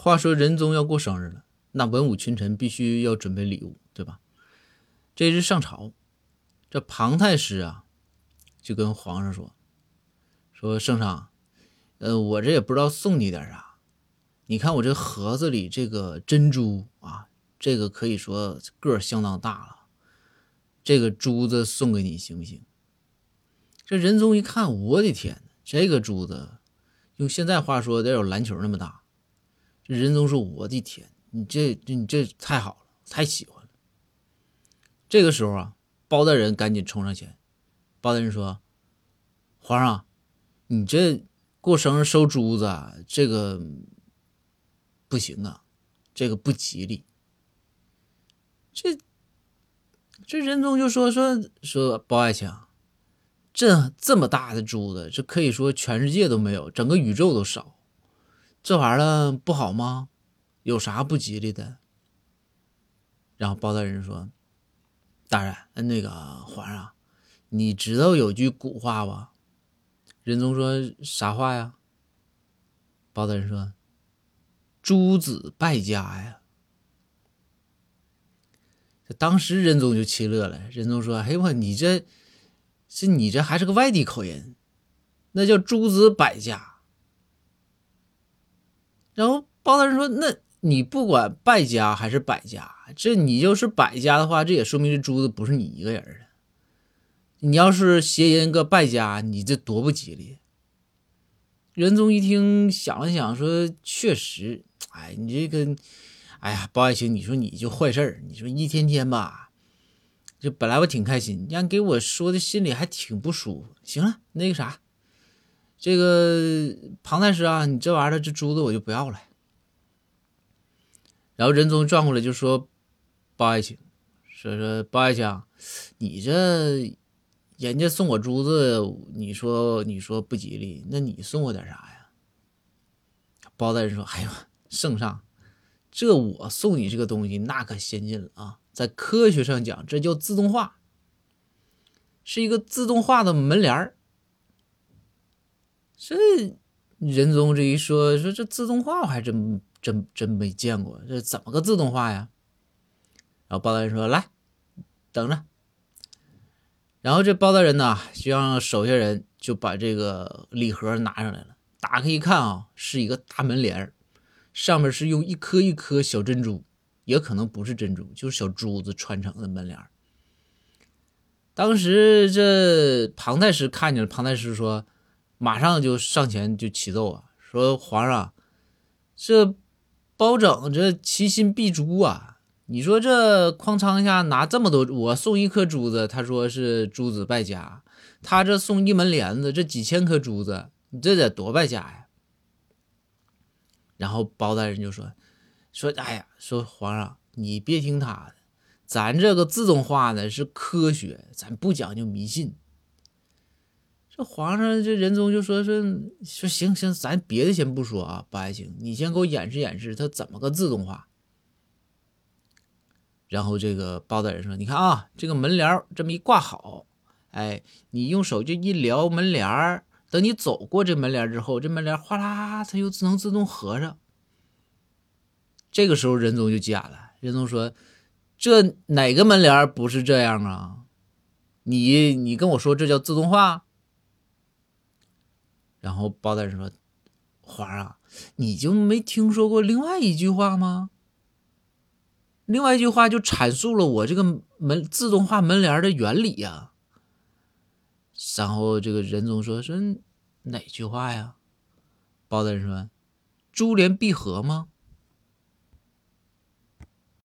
话说仁宗要过生日了，那文武群臣必须要准备礼物，对吧？这日上朝，这庞太师啊，就跟皇上说：“说圣上，呃，我这也不知道送你点啥，你看我这盒子里这个珍珠啊，这个可以说个相当大了，这个珠子送给你行不行？”这仁宗一看，我的天，这个珠子用现在话说得有篮球那么大。仁宗说：“我的天，你这你这太好了，太喜欢了。”这个时候啊，包大人赶紧冲上前。包大人说：“皇上，你这过生日收珠子，这个不行啊，这个不吉利。”这这仁宗就说：“说说包爱卿，这这么大的珠子，这可以说全世界都没有，整个宇宙都少。”这玩意儿不好吗？有啥不吉利的？然后包大人说：“大人，那个皇上，你知道有句古话吧？”仁宗说：“啥话呀？”包大人说：“诸子败家呀。”这当时仁宗就气乐了。仁宗说：“哎呦你这是你这还是个外地口音，那叫诸子百家。”包大人说：“那你不管败家还是百家，这你就是百家的话，这也说明这珠子不是你一个人的。你要是谐音个败家，你这多不吉利。”仁宗一听，想了想，说：“确实，哎，你这个，哎呀，包爱卿，你说你就坏事儿，你说一天天吧，这本来我挺开心，让给我说的心里还挺不舒服。行了，那个啥。”这个庞太师啊，你这玩意儿这珠子我就不要了。然后仁宗转过来就说：“包爱卿，说说包爱卿，你这人家送我珠子，你说你说不吉利，那你送我点啥呀？”包大人说：“哎呦，圣上，这我送你这个东西那可先进了啊，在科学上讲，这叫自动化，是一个自动化的门帘儿。”这仁宗这一说，说这自动化我还真真真没见过，这怎么个自动化呀？然后包大人说：“来，等着。”然后这包大人呢，就让手下人就把这个礼盒拿上来了。打开一看啊，是一个大门帘上面是用一颗一颗小珍珠，也可能不是珍珠，就是小珠子穿成的门帘当时这庞太师看见了，庞太师说。马上就上前就启奏啊，说皇上，这包拯这其心必诛啊！你说这哐仓一下拿这么多，我送一颗珠子，他说是珠子败家，他这送一门帘子，这几千颗珠子，你这得多败家呀！然后包大人就说，说哎呀，说皇上你别听他的，咱这个自动化的是科学，咱不讲究迷信。这皇上，这仁宗就说说说行行，咱别的先不说啊，不爱卿，你先给我演示演示，它怎么个自动化？然后这个包大人说：“你看啊，这个门帘这么一挂好，哎，你用手就一撩门帘，等你走过这门帘之后，这门帘哗啦，它又自能自动合上。这个时候仁宗就急眼了，仁宗说：这哪个门帘不是这样啊？你你跟我说这叫自动化？”然后包大人说：“华儿啊，你就没听说过另外一句话吗？另外一句话就阐述了我这个门自动化门帘的原理呀。”然后这个仁宗说：“说哪句话呀？”包大人说：“珠联璧合吗？”